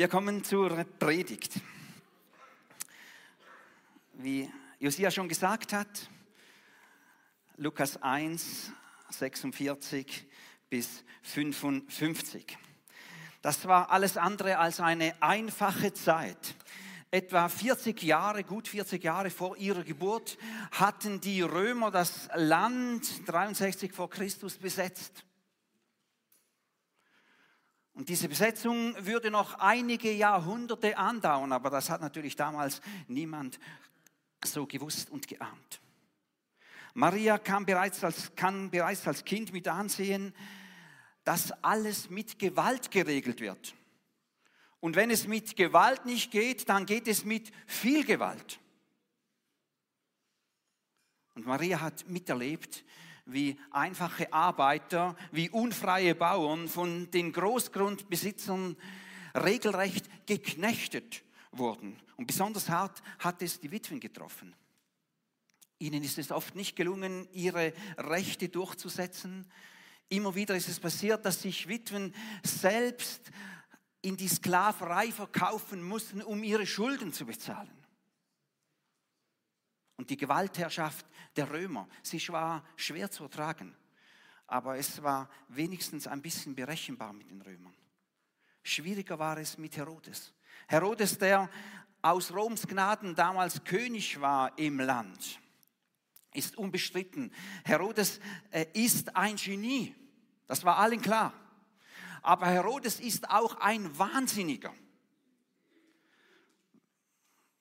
Wir kommen zur Predigt. Wie Josia schon gesagt hat, Lukas 1, 46 bis 55. Das war alles andere als eine einfache Zeit. Etwa 40 Jahre, gut 40 Jahre vor ihrer Geburt, hatten die Römer das Land 63 vor Christus besetzt. Und diese Besetzung würde noch einige Jahrhunderte andauern, aber das hat natürlich damals niemand so gewusst und geahnt. Maria kann bereits als, kann bereits als Kind mit ansehen, dass alles mit Gewalt geregelt wird. Und wenn es mit Gewalt nicht geht, dann geht es mit viel Gewalt. Und Maria hat miterlebt, wie einfache Arbeiter, wie unfreie Bauern von den Großgrundbesitzern regelrecht geknechtet wurden. Und besonders hart hat es die Witwen getroffen. Ihnen ist es oft nicht gelungen, ihre Rechte durchzusetzen. Immer wieder ist es passiert, dass sich Witwen selbst in die Sklaverei verkaufen mussten, um ihre Schulden zu bezahlen. Und die Gewaltherrschaft der Römer, sie war schwer zu ertragen. Aber es war wenigstens ein bisschen berechenbar mit den Römern. Schwieriger war es mit Herodes. Herodes, der aus Roms Gnaden damals König war im Land, ist unbestritten. Herodes äh, ist ein Genie. Das war allen klar. Aber Herodes ist auch ein Wahnsinniger.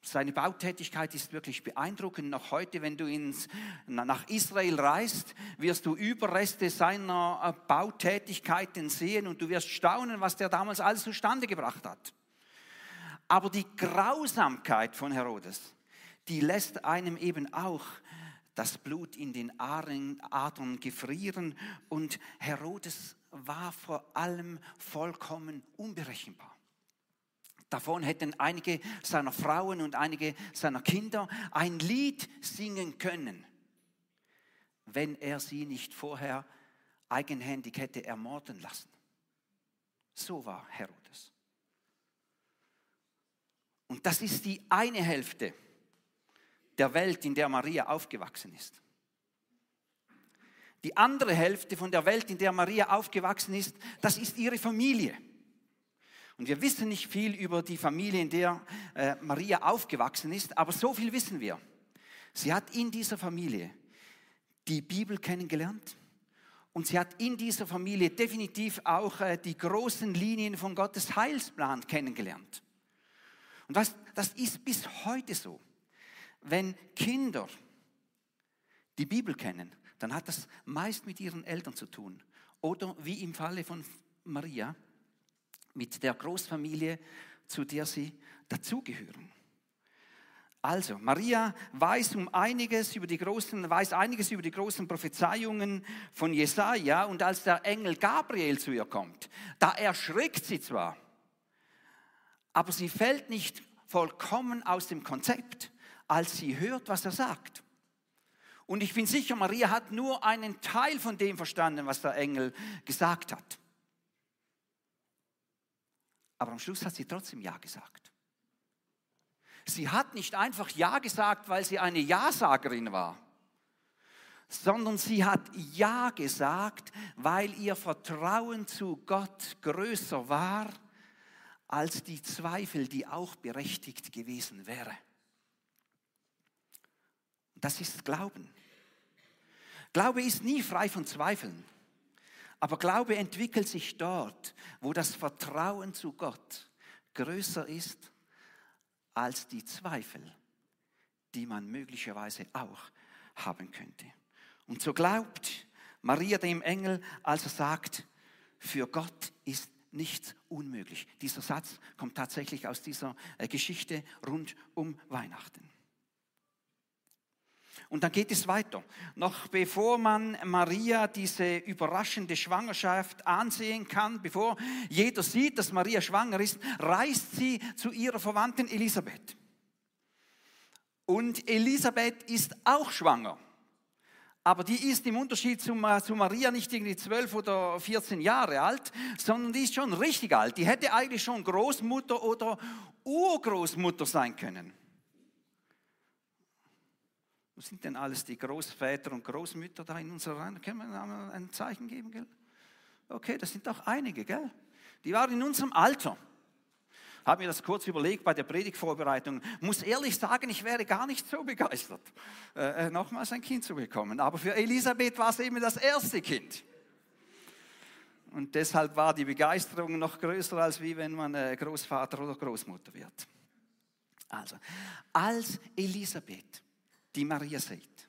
Seine Bautätigkeit ist wirklich beeindruckend. Noch heute, wenn du ins, nach Israel reist, wirst du Überreste seiner äh, Bautätigkeiten sehen und du wirst staunen, was der damals alles zustande gebracht hat. Aber die Grausamkeit von Herodes, die lässt einem eben auch das Blut in den Adern gefrieren und Herodes war vor allem vollkommen unberechenbar. Davon hätten einige seiner Frauen und einige seiner Kinder ein Lied singen können, wenn er sie nicht vorher eigenhändig hätte ermorden lassen. So war Herodes. Und das ist die eine Hälfte der Welt, in der Maria aufgewachsen ist. Die andere Hälfte von der Welt, in der Maria aufgewachsen ist, das ist ihre Familie. Und wir wissen nicht viel über die Familie, in der äh, Maria aufgewachsen ist, aber so viel wissen wir. Sie hat in dieser Familie die Bibel kennengelernt und sie hat in dieser Familie definitiv auch äh, die großen Linien von Gottes Heilsplan kennengelernt. Und das, das ist bis heute so. Wenn Kinder die Bibel kennen, dann hat das meist mit ihren Eltern zu tun. Oder wie im Falle von Maria, mit der Großfamilie, zu der sie dazugehören. Also, Maria weiß um einiges über die großen, weiß einiges über die großen Prophezeiungen von Jesaja und als der Engel Gabriel zu ihr kommt, da erschrickt sie zwar, aber sie fällt nicht vollkommen aus dem Konzept, als sie hört, was er sagt. Und ich bin sicher, Maria hat nur einen Teil von dem verstanden, was der Engel gesagt hat. Aber am Schluss hat sie trotzdem Ja gesagt. Sie hat nicht einfach Ja gesagt, weil sie eine Ja-Sagerin war, sondern sie hat Ja gesagt, weil ihr Vertrauen zu Gott größer war als die Zweifel, die auch berechtigt gewesen wäre. Das ist Glauben. Glaube ist nie frei von Zweifeln. Aber Glaube entwickelt sich dort, wo das Vertrauen zu Gott größer ist als die Zweifel, die man möglicherweise auch haben könnte. Und so glaubt Maria dem Engel, als er sagt, für Gott ist nichts unmöglich. Dieser Satz kommt tatsächlich aus dieser äh, Geschichte rund um Weihnachten. Und dann geht es weiter. Noch bevor man Maria diese überraschende Schwangerschaft ansehen kann, bevor jeder sieht, dass Maria schwanger ist, reist sie zu ihrer Verwandten Elisabeth. Und Elisabeth ist auch schwanger. aber die ist im Unterschied zu, zu Maria nicht irgendwie 12 oder 14 Jahre alt, sondern die ist schon richtig alt. Die hätte eigentlich schon Großmutter oder Urgroßmutter sein können. Wo sind denn alles die Großväter und Großmütter da in unserer Reihe? Können wir ein Zeichen geben, gell? Okay, das sind doch einige, gell? Die waren in unserem Alter habe mir das kurz überlegt bei der Predigtvorbereitung. Muss ehrlich sagen, ich wäre gar nicht so begeistert, äh, äh, nochmals ein Kind zu bekommen. Aber für Elisabeth war es eben das erste Kind. Und deshalb war die Begeisterung noch größer, als wie wenn man äh, Großvater oder Großmutter wird. Also, als Elisabeth die Maria sieht,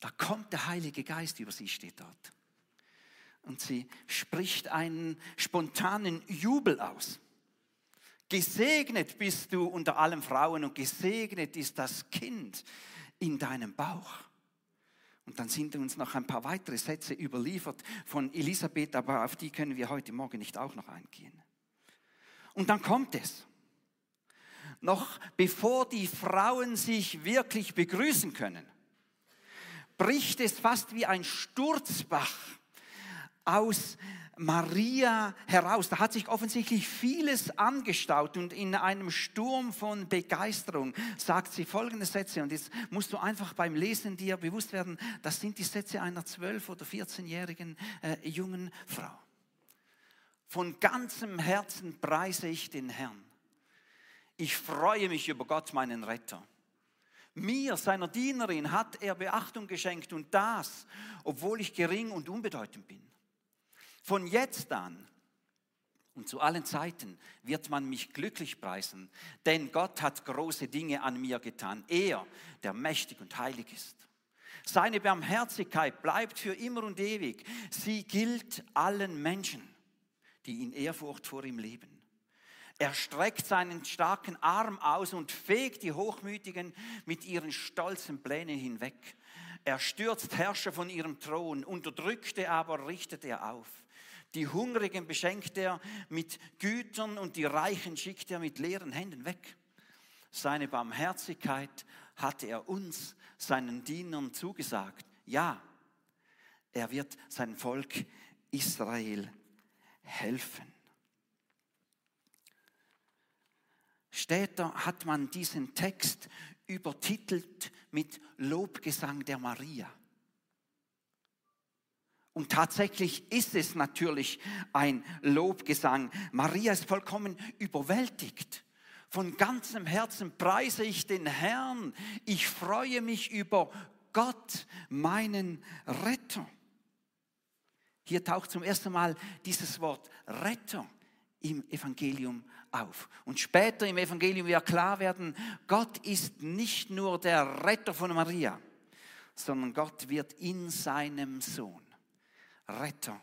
da kommt der Heilige Geist über sie, steht dort und sie spricht einen spontanen Jubel aus. Gesegnet bist du unter allen Frauen und gesegnet ist das Kind in deinem Bauch. Und dann sind uns noch ein paar weitere Sätze überliefert von Elisabeth, aber auf die können wir heute Morgen nicht auch noch eingehen. Und dann kommt es. Noch bevor die Frauen sich wirklich begrüßen können, bricht es fast wie ein Sturzbach aus Maria heraus. Da hat sich offensichtlich vieles angestaut und in einem Sturm von Begeisterung sagt sie folgende Sätze und jetzt musst du einfach beim Lesen dir bewusst werden, das sind die Sätze einer 12- oder 14-jährigen äh, jungen Frau. Von ganzem Herzen preise ich den Herrn. Ich freue mich über Gott, meinen Retter. Mir, seiner Dienerin, hat er Beachtung geschenkt und das, obwohl ich gering und unbedeutend bin. Von jetzt an und zu allen Zeiten wird man mich glücklich preisen, denn Gott hat große Dinge an mir getan. Er, der mächtig und heilig ist. Seine Barmherzigkeit bleibt für immer und ewig. Sie gilt allen Menschen, die in Ehrfurcht vor ihm leben. Er streckt seinen starken Arm aus und fegt die Hochmütigen mit ihren stolzen Plänen hinweg. Er stürzt Herrscher von ihrem Thron, Unterdrückte aber richtet er auf. Die Hungrigen beschenkt er mit Gütern und die Reichen schickt er mit leeren Händen weg. Seine Barmherzigkeit hat er uns, seinen Dienern, zugesagt. Ja, er wird sein Volk Israel helfen. Später hat man diesen Text übertitelt mit Lobgesang der Maria. Und tatsächlich ist es natürlich ein Lobgesang. Maria ist vollkommen überwältigt. Von ganzem Herzen preise ich den Herrn. Ich freue mich über Gott, meinen Retter. Hier taucht zum ersten Mal dieses Wort Retter im Evangelium auf. Und später im Evangelium wird klar werden, Gott ist nicht nur der Retter von Maria, sondern Gott wird in seinem Sohn Retter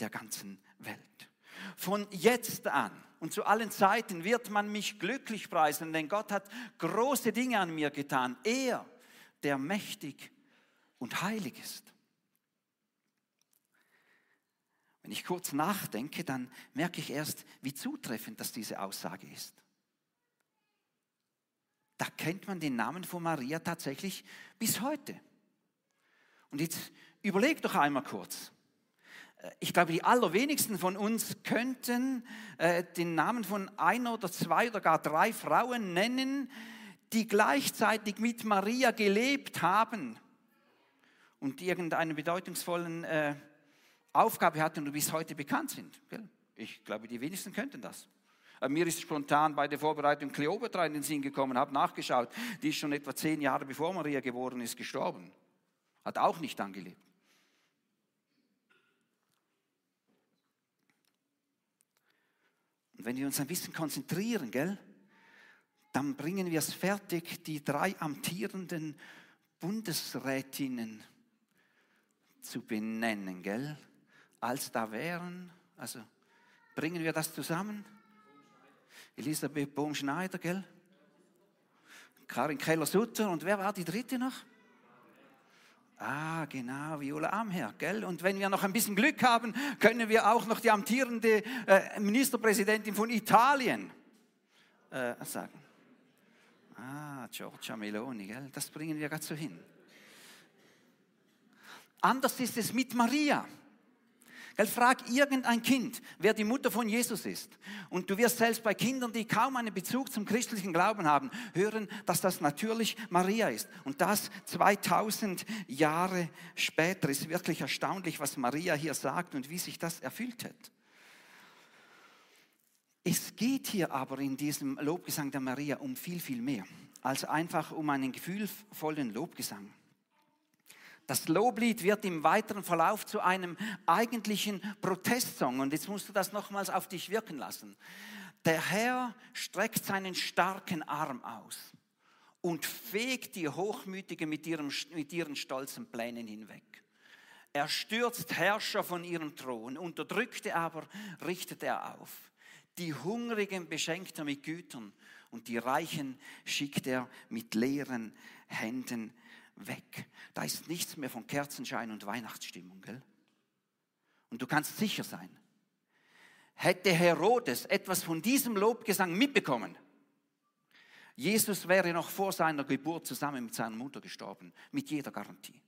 der ganzen Welt. Von jetzt an und zu allen Zeiten wird man mich glücklich preisen, denn Gott hat große Dinge an mir getan. Er, der mächtig und heilig ist. Wenn ich kurz nachdenke, dann merke ich erst, wie zutreffend das diese Aussage ist. Da kennt man den Namen von Maria tatsächlich bis heute. Und jetzt Überleg doch einmal kurz. Äh, ich glaube, die allerwenigsten von uns könnten äh, den Namen von einer oder zwei oder gar drei Frauen nennen, die gleichzeitig mit Maria gelebt haben und die irgendeine bedeutungsvollen äh, Aufgabe hatten und bis heute bekannt sind. Ich glaube, die wenigsten könnten das. Mir ist spontan bei der Vorbereitung Kleopatra in den Sinn gekommen, habe nachgeschaut. Die ist schon etwa zehn Jahre bevor Maria geboren ist, gestorben. Hat auch nicht angelebt. Und wenn wir uns ein bisschen konzentrieren, gell, dann bringen wir es fertig, die drei amtierenden Bundesrätinnen zu benennen, gell, als da wären. Also bringen wir das zusammen? Elisabeth Bohm-Schneider, gell? Karin Keller-Sutter und wer war die dritte noch? Ah, genau, Viola Amher, gell? Und wenn wir noch ein bisschen Glück haben, können wir auch noch die amtierende äh, Ministerpräsidentin von Italien äh, sagen. Ah, Giorgia Meloni, gell? Das bringen wir gerade so hin. Anders ist es mit Maria. Gell, frag irgendein Kind, wer die Mutter von Jesus ist. Und du wirst selbst bei Kindern, die kaum einen Bezug zum christlichen Glauben haben, hören, dass das natürlich Maria ist. Und das 2000 Jahre später ist wirklich erstaunlich, was Maria hier sagt und wie sich das erfüllt hat. Es geht hier aber in diesem Lobgesang der Maria um viel, viel mehr als einfach um einen gefühlvollen Lobgesang. Das Loblied wird im weiteren Verlauf zu einem eigentlichen Protestsong. Und jetzt musst du das nochmals auf dich wirken lassen. Der Herr streckt seinen starken Arm aus und fegt die Hochmütige mit, ihrem, mit ihren stolzen Plänen hinweg. Er stürzt Herrscher von ihrem Thron, Unterdrückte aber richtet er auf. Die Hungrigen beschenkt er mit Gütern und die Reichen schickt er mit leeren Händen weg. Da ist nichts mehr von Kerzenschein und Weihnachtsstimmung, gell? Und du kannst sicher sein, hätte Herodes etwas von diesem Lobgesang mitbekommen, Jesus wäre noch vor seiner Geburt zusammen mit seiner Mutter gestorben, mit jeder Garantie.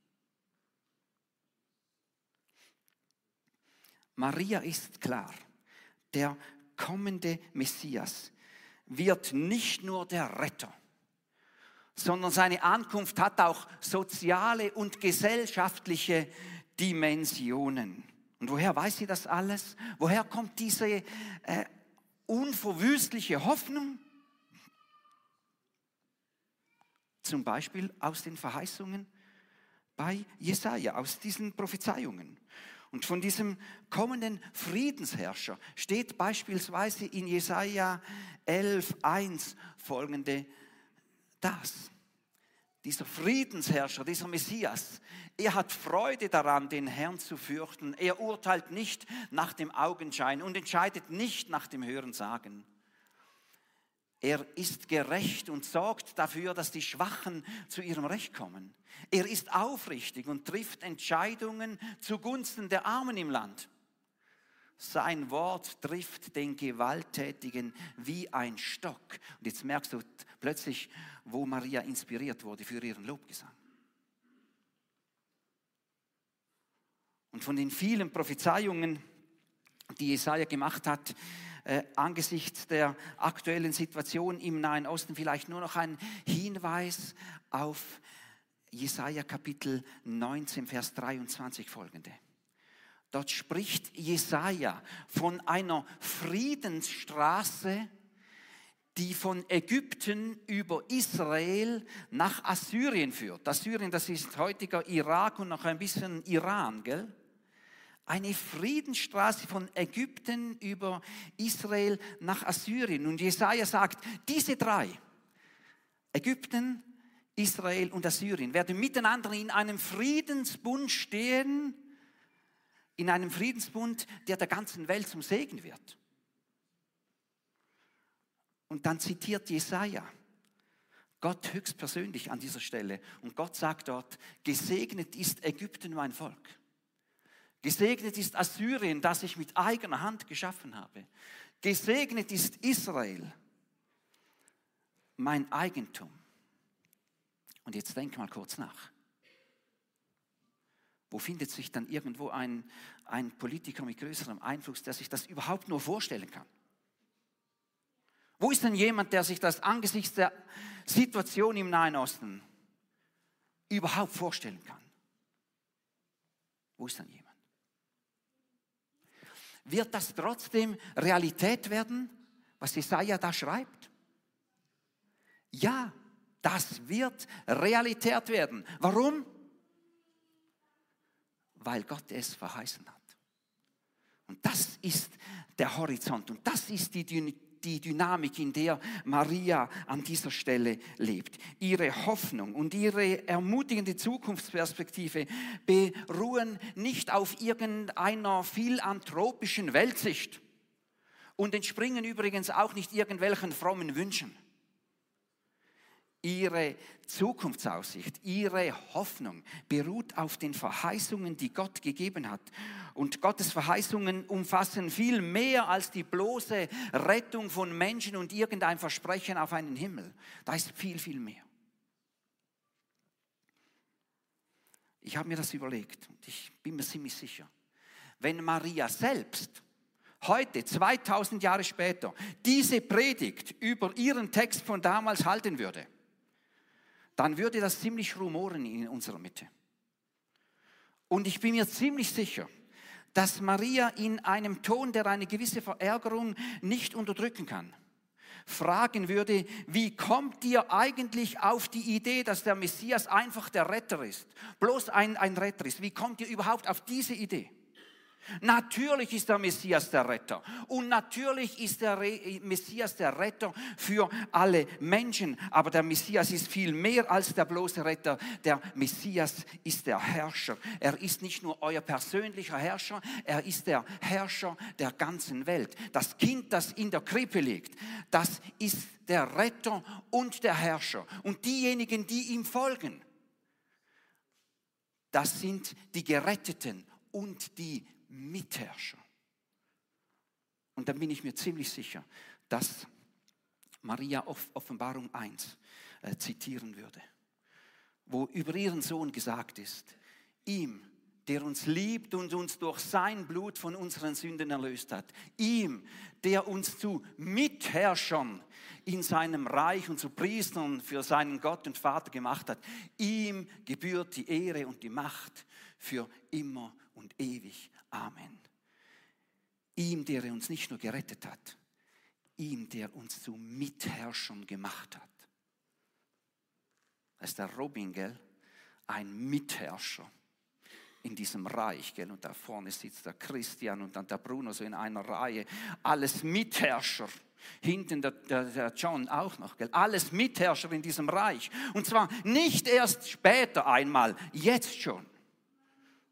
Maria ist klar, der kommende Messias wird nicht nur der Retter, sondern seine Ankunft hat auch soziale und gesellschaftliche Dimensionen. Und woher weiß sie das alles? Woher kommt diese äh, unverwüstliche Hoffnung? Zum Beispiel aus den Verheißungen bei Jesaja, aus diesen Prophezeiungen. Und von diesem kommenden Friedensherrscher steht beispielsweise in Jesaja 11,1 folgende das. Dieser Friedensherrscher, dieser Messias, er hat Freude daran, den Herrn zu fürchten. Er urteilt nicht nach dem Augenschein und entscheidet nicht nach dem Hörensagen. Er ist gerecht und sorgt dafür, dass die Schwachen zu ihrem Recht kommen. Er ist aufrichtig und trifft Entscheidungen zugunsten der Armen im Land. Sein Wort trifft den Gewalttätigen wie ein Stock. Und jetzt merkst du plötzlich, wo Maria inspiriert wurde für ihren Lobgesang. Und von den vielen Prophezeiungen, die Jesaja gemacht hat, äh, angesichts der aktuellen Situation im Nahen Osten vielleicht nur noch ein Hinweis auf Jesaja Kapitel 19, Vers 23 folgende. Dort spricht Jesaja von einer Friedensstraße, die von Ägypten über Israel nach Assyrien führt. Assyrien, das ist heutiger Irak und noch ein bisschen Iran, gell? Eine Friedensstraße von Ägypten über Israel nach Assyrien. Und Jesaja sagt, diese drei, Ägypten, Israel und Assyrien, werden miteinander in einem Friedensbund stehen, in einem Friedensbund, der der ganzen Welt zum Segen wird. Und dann zitiert Jesaja Gott höchstpersönlich an dieser Stelle. Und Gott sagt dort: Gesegnet ist Ägypten, mein Volk. Gesegnet ist Assyrien, das ich mit eigener Hand geschaffen habe. Gesegnet ist Israel, mein Eigentum. Und jetzt denk mal kurz nach. Wo findet sich dann irgendwo ein, ein Politiker mit größerem Einfluss, der sich das überhaupt nur vorstellen kann? Wo ist denn jemand, der sich das angesichts der Situation im Nahen Osten überhaupt vorstellen kann? Wo ist dann jemand? Wird das trotzdem Realität werden, was Jesaja da schreibt? Ja, das wird Realität werden. Warum? Weil Gott es verheißen hat. Und das ist der Horizont und das ist die, die Dynamik, in der Maria an dieser Stelle lebt. Ihre Hoffnung und ihre ermutigende Zukunftsperspektive beruhen nicht auf irgendeiner philanthropischen Weltsicht und entspringen übrigens auch nicht irgendwelchen frommen Wünschen ihre Zukunftsaussicht, ihre Hoffnung beruht auf den Verheißungen, die Gott gegeben hat. Und Gottes Verheißungen umfassen viel mehr als die bloße Rettung von Menschen und irgendein Versprechen auf einen Himmel. Da ist viel, viel mehr. Ich habe mir das überlegt und ich bin mir ziemlich sicher, wenn Maria selbst heute, 2000 Jahre später, diese Predigt über ihren Text von damals halten würde, dann würde das ziemlich rumoren in unserer Mitte. Und ich bin mir ziemlich sicher, dass Maria in einem Ton, der eine gewisse Verärgerung nicht unterdrücken kann, fragen würde, wie kommt ihr eigentlich auf die Idee, dass der Messias einfach der Retter ist, bloß ein, ein Retter ist? Wie kommt ihr überhaupt auf diese Idee? Natürlich ist der Messias der Retter. Und natürlich ist der Messias der Retter für alle Menschen. Aber der Messias ist viel mehr als der bloße Retter. Der Messias ist der Herrscher. Er ist nicht nur euer persönlicher Herrscher, er ist der Herrscher der ganzen Welt. Das Kind, das in der Krippe liegt, das ist der Retter und der Herrscher. Und diejenigen, die ihm folgen, das sind die Geretteten und die Mitherrscher. Und dann bin ich mir ziemlich sicher, dass Maria Offenbarung 1 äh, zitieren würde, wo über ihren Sohn gesagt ist, ihm, der uns liebt und uns durch sein Blut von unseren Sünden erlöst hat, ihm, der uns zu Mitherrschern in seinem Reich und zu Priestern für seinen Gott und Vater gemacht hat, ihm gebührt die Ehre und die Macht für immer und ewig. Amen. Ihm, der uns nicht nur gerettet hat, ihm, der uns zu Mitherrschern gemacht hat. Das ist der Robin, gell? Ein Mitherrscher in diesem Reich, gell? Und da vorne sitzt der Christian und dann der Bruno so in einer Reihe. Alles Mitherrscher. Hinten der, der, der John auch noch, gell? Alles Mitherrscher in diesem Reich. Und zwar nicht erst später einmal, jetzt schon.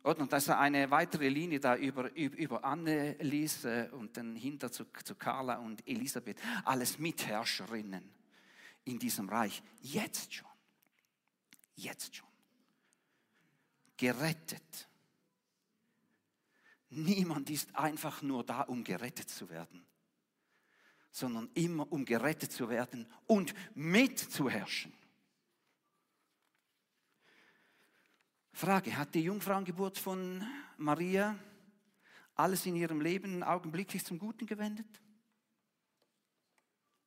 Und dass er eine weitere Linie da über, über Anne ließ und dann hinter zu, zu Carla und Elisabeth. Alles Mitherrscherinnen in diesem Reich. Jetzt schon. Jetzt schon. Gerettet. Niemand ist einfach nur da, um gerettet zu werden, sondern immer um gerettet zu werden und mitzuherrschen. Frage, hat die Jungfrauengeburt von Maria alles in ihrem Leben augenblicklich zum Guten gewendet?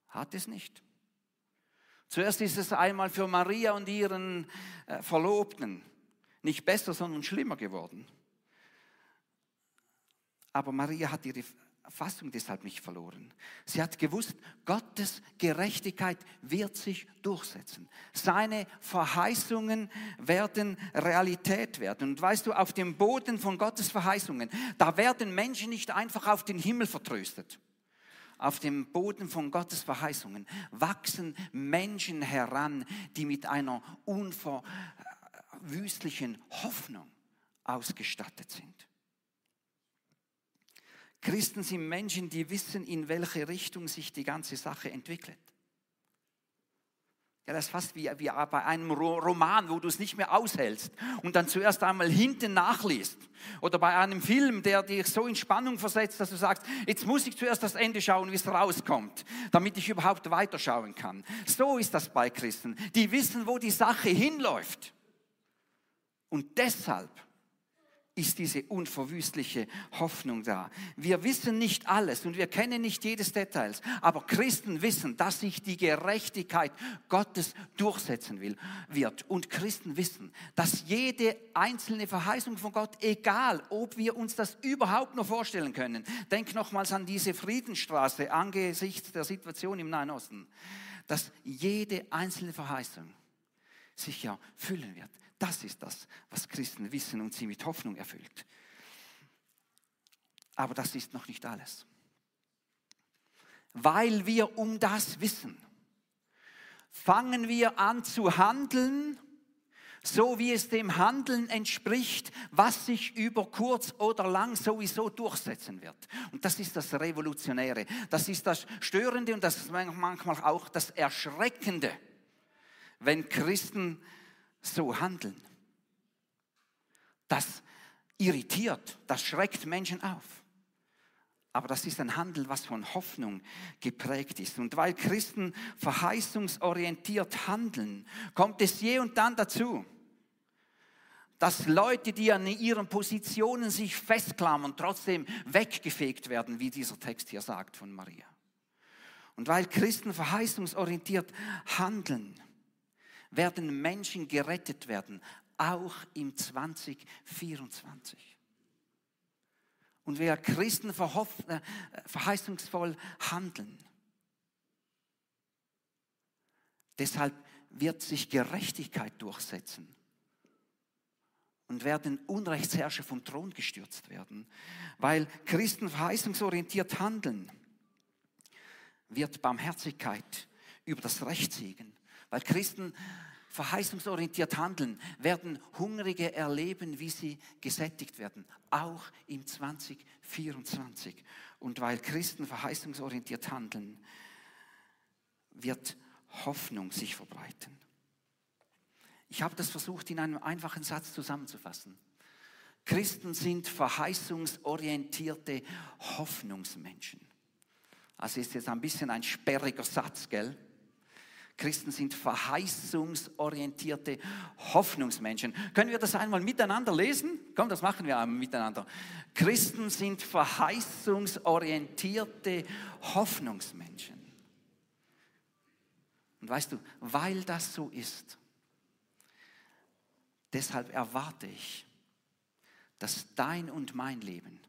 Hat es nicht. Zuerst ist es einmal für Maria und ihren äh, Verlobten nicht besser, sondern schlimmer geworden. Aber Maria hat ihre Fassung deshalb nicht verloren. Sie hat gewusst, Gottes Gerechtigkeit wird sich durchsetzen. Seine Verheißungen werden Realität werden. Und weißt du, auf dem Boden von Gottes Verheißungen, da werden Menschen nicht einfach auf den Himmel vertröstet. Auf dem Boden von Gottes Verheißungen wachsen Menschen heran, die mit einer unverwüstlichen Hoffnung ausgestattet sind. Christen sind Menschen, die wissen, in welche Richtung sich die ganze Sache entwickelt. Ja, das ist fast wie, wie bei einem Roman, wo du es nicht mehr aushältst und dann zuerst einmal hinten nachliest. Oder bei einem Film, der dich so in Spannung versetzt, dass du sagst, jetzt muss ich zuerst das Ende schauen, wie es rauskommt, damit ich überhaupt weiterschauen kann. So ist das bei Christen. Die wissen, wo die Sache hinläuft. Und deshalb ist diese unverwüstliche Hoffnung da. Wir wissen nicht alles und wir kennen nicht jedes Details, aber Christen wissen, dass sich die Gerechtigkeit Gottes durchsetzen will, wird. Und Christen wissen, dass jede einzelne Verheißung von Gott, egal ob wir uns das überhaupt nur vorstellen können, denk nochmals an diese Friedensstraße angesichts der Situation im Nahen Osten, dass jede einzelne Verheißung sich ja füllen wird. Das ist das, was Christen wissen und sie mit Hoffnung erfüllt. Aber das ist noch nicht alles. Weil wir um das wissen, fangen wir an zu handeln, so wie es dem Handeln entspricht, was sich über kurz oder lang sowieso durchsetzen wird. Und das ist das Revolutionäre, das ist das Störende und das ist manchmal auch das Erschreckende, wenn Christen so handeln. Das irritiert, das schreckt Menschen auf. Aber das ist ein Handel, was von Hoffnung geprägt ist. Und weil Christen verheißungsorientiert handeln, kommt es je und dann dazu, dass Leute, die an ihren Positionen sich festklammern, trotzdem weggefegt werden, wie dieser Text hier sagt von Maria. Und weil Christen verheißungsorientiert handeln, werden Menschen gerettet werden, auch im 2024. Und wer Christen äh, verheißungsvoll handeln, deshalb wird sich Gerechtigkeit durchsetzen und werden Unrechtsherrscher vom Thron gestürzt werden, weil Christen verheißungsorientiert handeln, wird Barmherzigkeit über das Recht siegen, weil Christen verheißungsorientiert handeln, werden Hungrige erleben, wie sie gesättigt werden, auch im 2024. Und weil Christen verheißungsorientiert handeln, wird Hoffnung sich verbreiten. Ich habe das versucht in einem einfachen Satz zusammenzufassen. Christen sind verheißungsorientierte Hoffnungsmenschen. Also ist jetzt ein bisschen ein sperriger Satz, gell? Christen sind verheißungsorientierte Hoffnungsmenschen. Können wir das einmal miteinander lesen? Komm, das machen wir einmal miteinander. Christen sind verheißungsorientierte Hoffnungsmenschen. Und weißt du, weil das so ist, deshalb erwarte ich, dass dein und mein Leben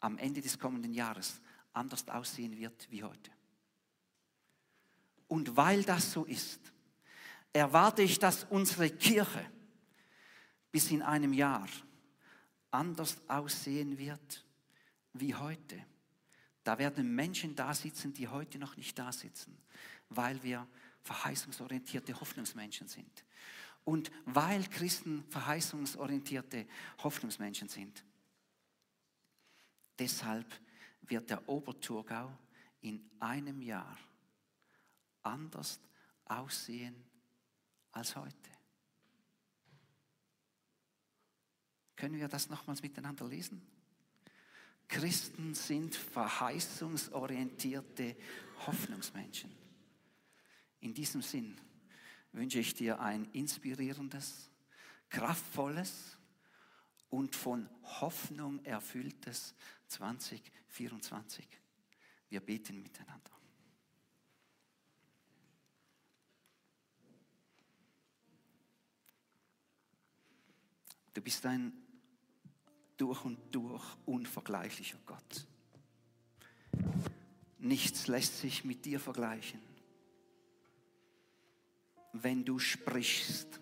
am Ende des kommenden Jahres anders aussehen wird wie heute. Und weil das so ist, erwarte ich, dass unsere Kirche bis in einem Jahr anders aussehen wird wie heute. Da werden Menschen da sitzen, die heute noch nicht da sitzen, weil wir verheißungsorientierte Hoffnungsmenschen sind. Und weil Christen verheißungsorientierte Hoffnungsmenschen sind. Deshalb wird der Oberthurgau in einem Jahr anders aussehen als heute. Können wir das nochmals miteinander lesen? Christen sind verheißungsorientierte Hoffnungsmenschen. In diesem Sinn wünsche ich dir ein inspirierendes, kraftvolles und von Hoffnung erfülltes 2024. Wir beten miteinander. Du bist ein durch und durch unvergleichlicher Gott. Nichts lässt sich mit dir vergleichen. Wenn du sprichst,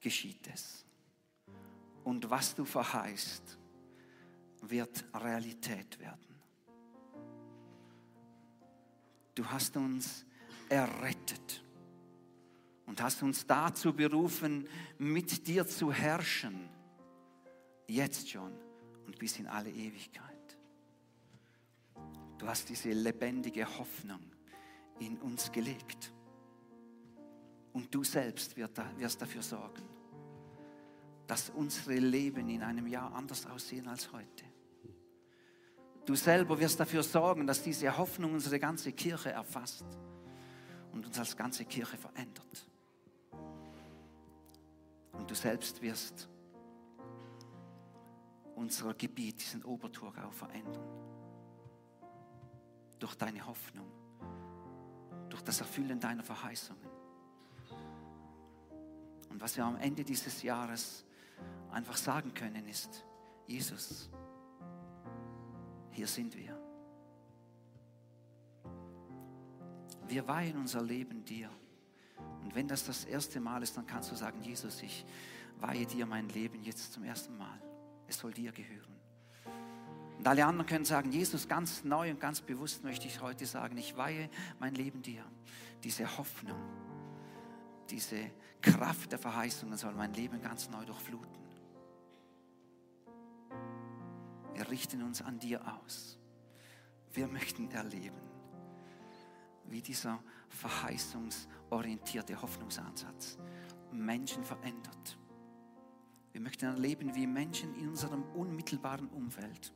geschieht es. Und was du verheißt, wird Realität werden. Du hast uns errettet und hast uns dazu berufen, mit dir zu herrschen, jetzt schon und bis in alle Ewigkeit. Du hast diese lebendige Hoffnung in uns gelegt. Und du selbst wirst dafür sorgen, dass unsere Leben in einem Jahr anders aussehen als heute. Du selber wirst dafür sorgen, dass diese Hoffnung unsere ganze Kirche erfasst und uns als ganze Kirche verändert. Du selbst wirst unser Gebiet, diesen Oberthurgau verändern. Durch deine Hoffnung, durch das Erfüllen deiner Verheißungen. Und was wir am Ende dieses Jahres einfach sagen können ist, Jesus, hier sind wir. Wir weihen unser Leben dir. Und wenn das das erste Mal ist, dann kannst du sagen, Jesus, ich weihe dir mein Leben jetzt zum ersten Mal. Es soll dir gehören. Und alle anderen können sagen, Jesus, ganz neu und ganz bewusst möchte ich heute sagen, ich weihe mein Leben dir. Diese Hoffnung, diese Kraft der Verheißungen soll mein Leben ganz neu durchfluten. Wir richten uns an dir aus. Wir möchten erleben, wie dieser verheißungsorientierte Hoffnungsansatz Menschen verändert. Wir möchten erleben, wie Menschen in unserem unmittelbaren Umfeld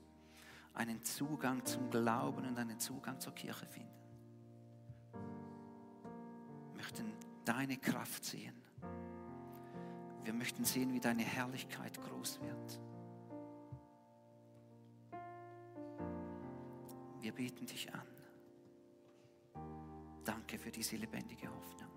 einen Zugang zum Glauben und einen Zugang zur Kirche finden. Wir möchten deine Kraft sehen. Wir möchten sehen, wie deine Herrlichkeit groß wird. Wir beten dich an. Danke für diese lebendige Hoffnung.